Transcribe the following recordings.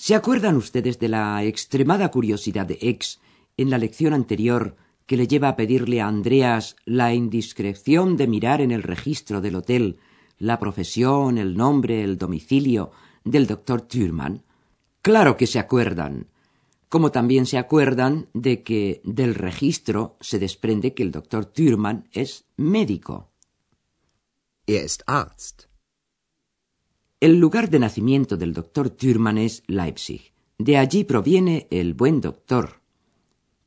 ¿Se acuerdan ustedes de la extremada curiosidad de X en la lección anterior que le lleva a pedirle a Andreas la indiscreción de mirar en el registro del hotel la profesión, el nombre, el domicilio del doctor Thürmann? Claro que se acuerdan. Como también se acuerdan de que del registro se desprende que el doctor Thürmann es médico. er ist Arzt. El lugar de nacimiento del doctor Thürmann es Leipzig. De allí proviene el buen doctor.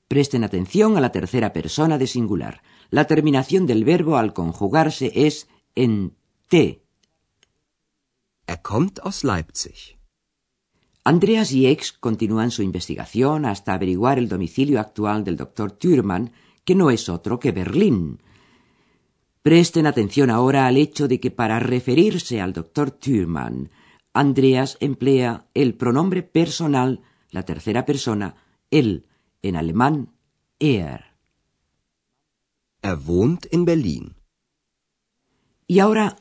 Presten atención a la tercera persona de singular. La terminación del verbo al conjugarse es en T. Er kommt aus Leipzig. Andreas y Ex continúan su investigación hasta averiguar el domicilio actual del doctor Thürmann, que no es otro que Berlín. Presten atención ahora al hecho de que para referirse al doctor Thürmann, Andreas emplea el pronombre personal, la tercera persona, él, en alemán, er. Er wohnt in Berlin. Y ahora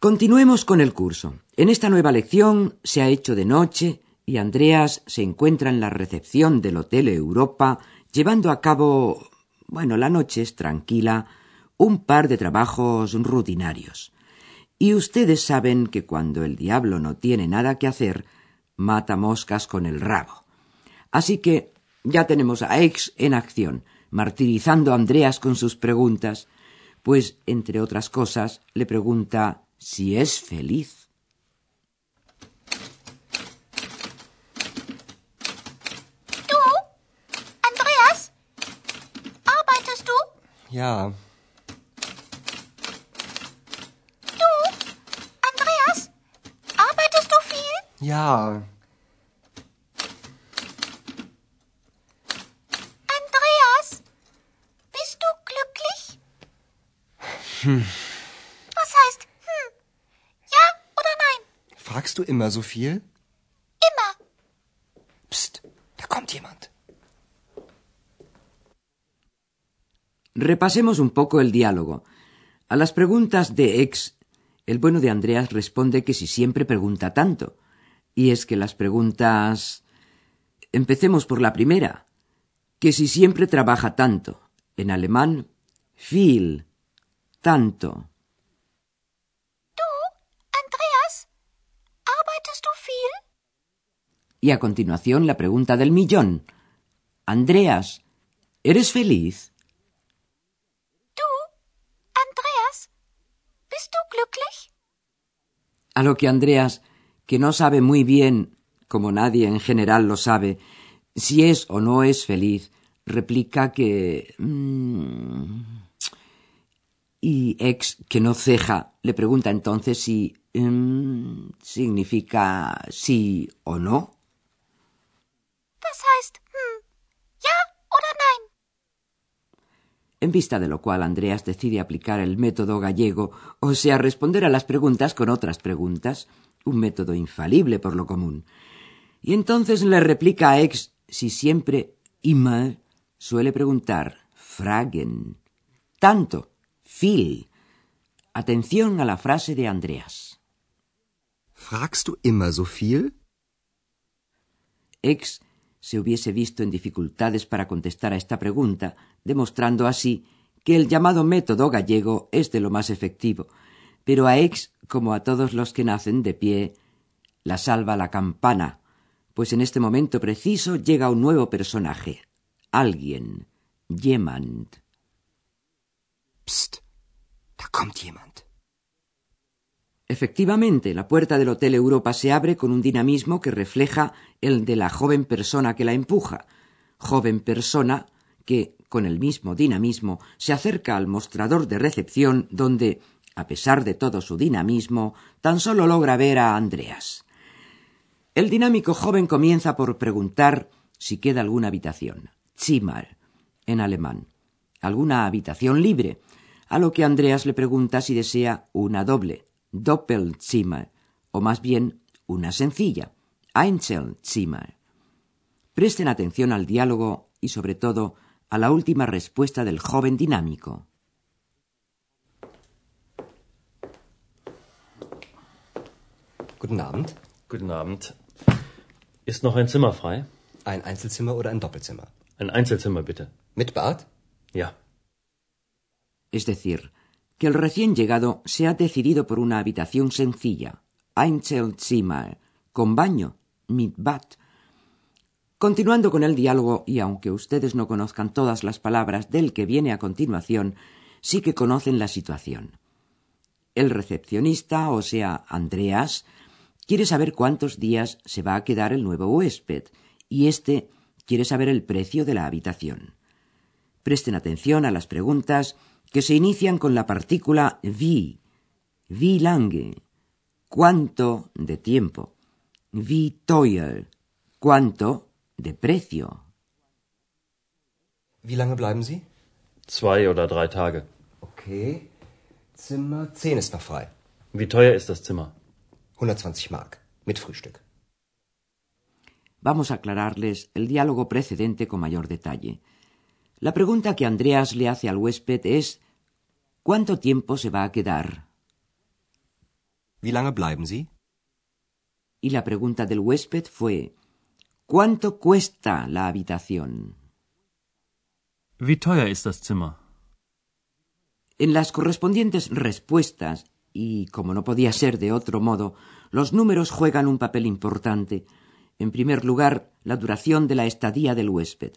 continuemos con el curso. En esta nueva lección se ha hecho de noche y Andreas se encuentra en la recepción del Hotel Europa llevando a cabo, bueno, la noche es tranquila, un par de trabajos rutinarios. Y ustedes saben que cuando el diablo no tiene nada que hacer, mata moscas con el rabo. Así que ya tenemos a Ex en acción, martirizando a Andreas con sus preguntas, pues, entre otras cosas, le pregunta si es feliz. Du? Andreas? Arbeitest du? Ja, Du? Andreas? Arbeitest du viel? Ja, Andreas? Bist du glücklich? Was heißt hm? Ja oder nein? fragst du immer so viel? Immer. Psst, da kommt jemand. Repasemos un poco el diálogo. A las preguntas de Ex, el bueno de Andreas responde que si siempre pregunta tanto. Y es que las preguntas... Empecemos por la primera. Que si siempre trabaja tanto. En alemán, viel. Tanto. Du? Andreas? Arbeitest du viel? Y a continuación la pregunta del millón. Andreas, ¿eres feliz? Du? Andreas? Bist du glücklich? A lo que Andreas, que no sabe muy bien, como nadie en general lo sabe, si es o no es feliz, replica que... mm, y ex, que no ceja, le pregunta entonces si mm, significa sí o no. Das heißt hm? Ja oder nein? En vista de lo cual Andreas decide aplicar el método gallego, o sea, responder a las preguntas con otras preguntas, un método infalible por lo común. Y entonces le replica a Ex si siempre immer suele preguntar fragen. Tanto, viel. Atención a la frase de Andreas. Fragst du immer so viel? Ex se hubiese visto en dificultades para contestar a esta pregunta, demostrando así que el llamado método gallego es de lo más efectivo, pero a Ex, como a todos los que nacen de pie, la salva la campana, pues en este momento preciso llega un nuevo personaje, alguien, jemand. Psst, da kommt jemand. Efectivamente, la puerta del Hotel Europa se abre con un dinamismo que refleja el de la joven persona que la empuja, joven persona que, con el mismo dinamismo, se acerca al mostrador de recepción donde, a pesar de todo su dinamismo, tan solo logra ver a Andreas. El dinámico joven comienza por preguntar si queda alguna habitación. Zimmer, en alemán. Alguna habitación libre. A lo que Andreas le pregunta si desea una doble, Doppelzimmer, o más bien una sencilla, Einzelzimmer. Presten atención al diálogo y sobre todo a la última respuesta del joven dinámico. Guten Abend. Guten Abend. Ist noch ein Zimmer frei? Ein Einzelzimmer oder ein Doppelzimmer? Ein Einzelzimmer bitte. Mit Bad? Ja. Es decir, que el recién llegado se ha decidido por una habitación sencilla, Einzelzimmer, con baño, mit Bad. Continuando con el diálogo, y aunque ustedes no conozcan todas las palabras del que viene a continuación, sí que conocen la situación. El recepcionista, o sea, Andreas, quiere saber cuántos días se va a quedar el nuevo huésped, y éste quiere saber el precio de la habitación. Presten atención a las preguntas que se inician con la partícula wie, wie lange, cuánto de tiempo, wie teuer, cuánto de precio. Wie lange bleiben Sie? Zwei oder drei Tage. Okay. Zimmer 10 ist noch frei. Wie teuer ist das Zimmer? 120 Mark. Mit Frühstück. Vamos a aclararles el diálogo precedente con mayor detalle. La pregunta que Andreas le hace al huésped es ¿Cuánto tiempo se va a quedar? Wie lange bleiben Sie? Y la pregunta del huésped fue ¿Cuánto cuesta la habitación? Wie teuer ist das Zimmer? En las correspondientes respuestas, y como no podía ser de otro modo, los números juegan un papel importante. En primer lugar, la duración de la estadía del huésped.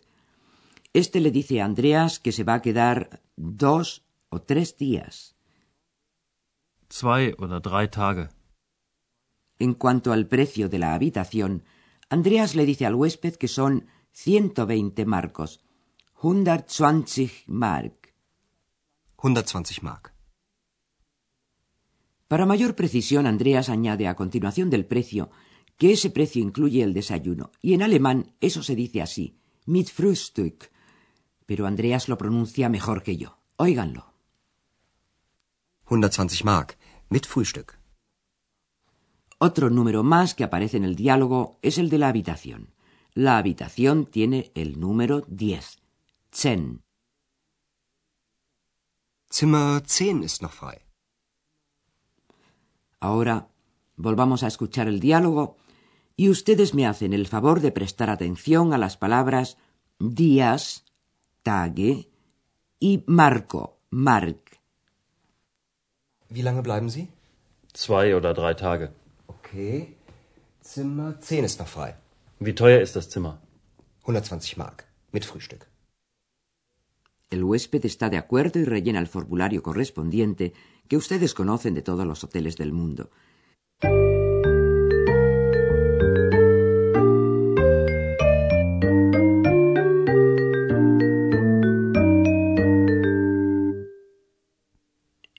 Este le dice a Andreas que se va a quedar dos o tres días. Zwei oder drei Tage. En cuanto al precio de la habitación, Andreas le dice al huésped que son 120 marcos, 120 mark. 120 Mark. Para mayor precisión, Andreas añade a continuación del precio que ese precio incluye el desayuno, y en alemán eso se dice así, mit Frühstück, pero Andreas lo pronuncia mejor que yo. Óiganlo. 120 Mark. Mit Frühstück. Otro número más que aparece en el diálogo es el de la habitación. La habitación tiene el número 10. Zehn. Zimmer 10 ist noch frei. Ahora volvamos a escuchar el diálogo y ustedes me hacen el favor de prestar atención a las palabras días, Tage y Marco, Mark. Wie lange bleiben Sie? Zwei oder drei Tage. Okay. Zimmer 10 ist noch frei. Wie teuer ist das Zimmer? 120 Mark. Mit Frühstück. El huésped está de acuerdo y rellena el formulario correspondiente que ustedes conocen de todos los hoteles del mundo.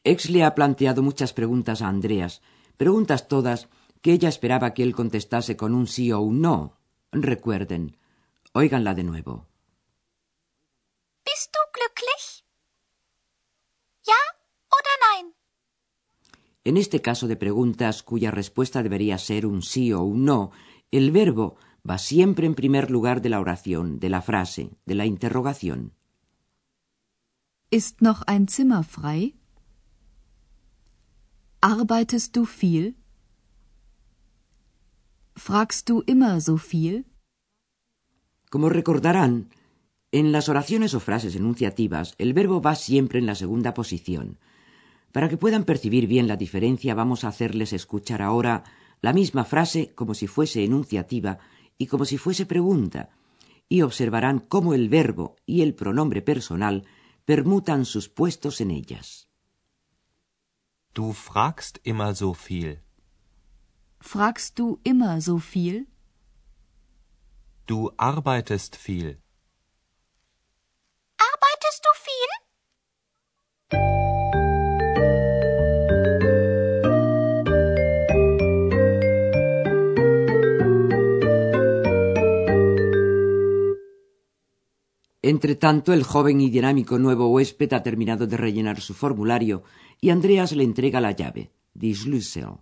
Ex le ha planteado muchas preguntas a Andreas, preguntas todas que ella esperaba que él contestase con un sí o un no. Recuerden, óiganla de nuevo. Bist du glücklich? Ja oder nein? En este caso de preguntas cuya respuesta debería ser un sí o un no, el verbo va siempre en primer lugar de la oración, de la frase, de la interrogación. Ist noch ein Zimmer frei? Arbeitest du viel? Fragst du immer so viel? Como recordarán, en las oraciones o frases enunciativas el verbo va siempre en la segunda posición. Para que puedan percibir bien la diferencia vamos a hacerles escuchar ahora la misma frase como si fuese enunciativa y como si fuese pregunta, y observarán cómo el verbo y el pronombre personal permutan sus puestos en ellas. Du fragst immer so viel. Fragst du immer so viel? Du arbeitest viel. Entre tanto, el joven y dinámico nuevo huésped ha terminado de rellenar su formulario y Andreas le entrega la llave, die Schlüssel.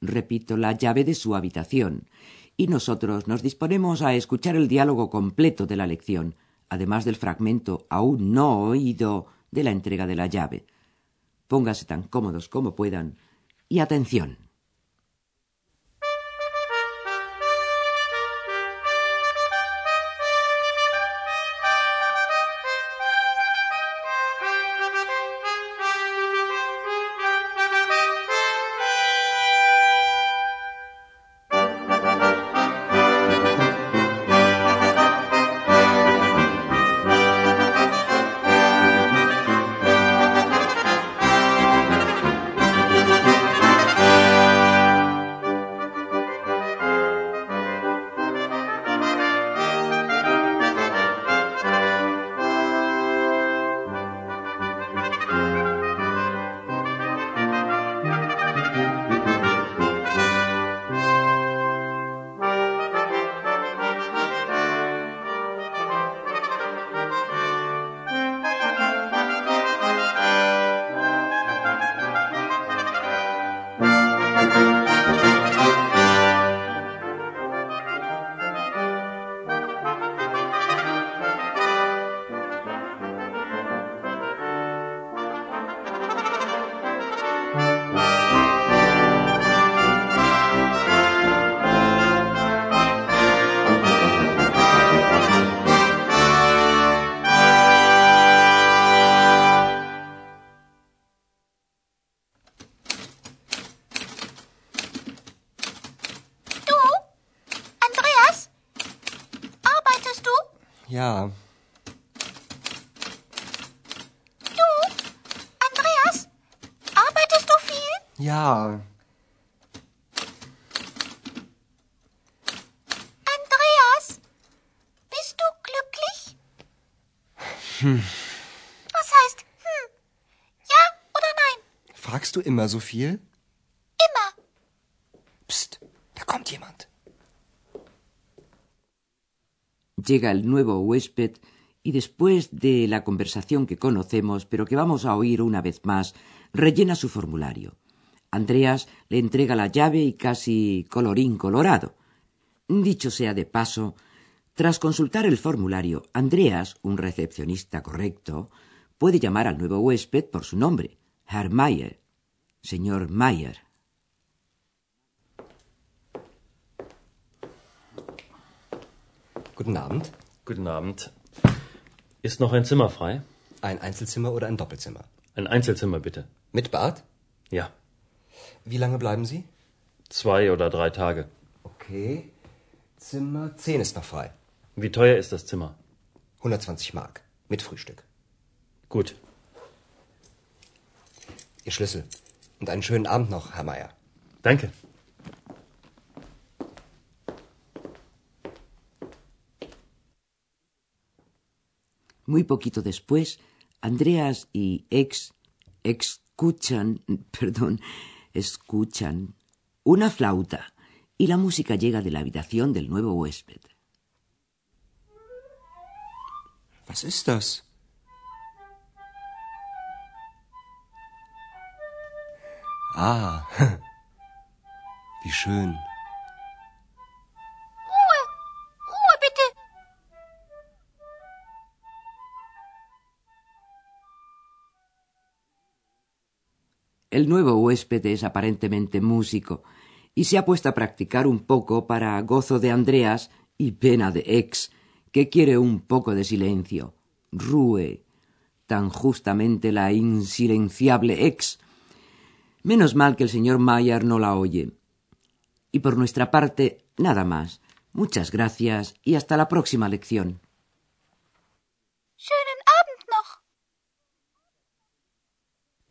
Repito, la llave de su habitación. Y nosotros nos disponemos a escuchar el diálogo completo de la lección, además del fragmento aún no oído de la entrega de la llave. Póngase tan cómodos como puedan y atención. Ja. Andreas? Bist du glücklich? Was heißt hm? Ja oder nein? Fragst du immer so viel? Immer. Psst, da kommt jemand. Llega el nuevo huésped y después de la conversación que conocemos, pero que vamos a oír una vez más, rellena su formulario. Andreas le entrega la llave y casi colorín colorado. Dicho sea de paso, tras consultar el formulario, Andreas, un recepcionista correcto, puede llamar al nuevo huésped por su nombre, Herr Mayer, señor Mayer. Guten Abend. Guten Abend. Ist noch ein Zimmer frei? Ein Einzelzimmer oder ein Doppelzimmer? Ein Einzelzimmer bitte. Mit Bad? Ja. Wie lange bleiben Sie? Zwei oder drei Tage. Okay. Zimmer 10 ist noch frei. Wie teuer ist das Zimmer? 120 Mark. Mit Frühstück. Gut. Ihr Schlüssel. Und einen schönen Abend noch, Herr Meier. Danke. Muy poquito después, Andreas y Ex escuchan, perdón, escuchan una flauta y la música llega de la habitación del nuevo huésped. Was ist das? Ah, wie schön. El nuevo huésped es aparentemente músico y se ha puesto a practicar un poco para gozo de Andreas y pena de Ex, que quiere un poco de silencio. Rue, tan justamente la insilenciable Ex. Menos mal que el señor Mayer no la oye. Y por nuestra parte, nada más. Muchas gracias y hasta la próxima lección. Schönen Abend noch.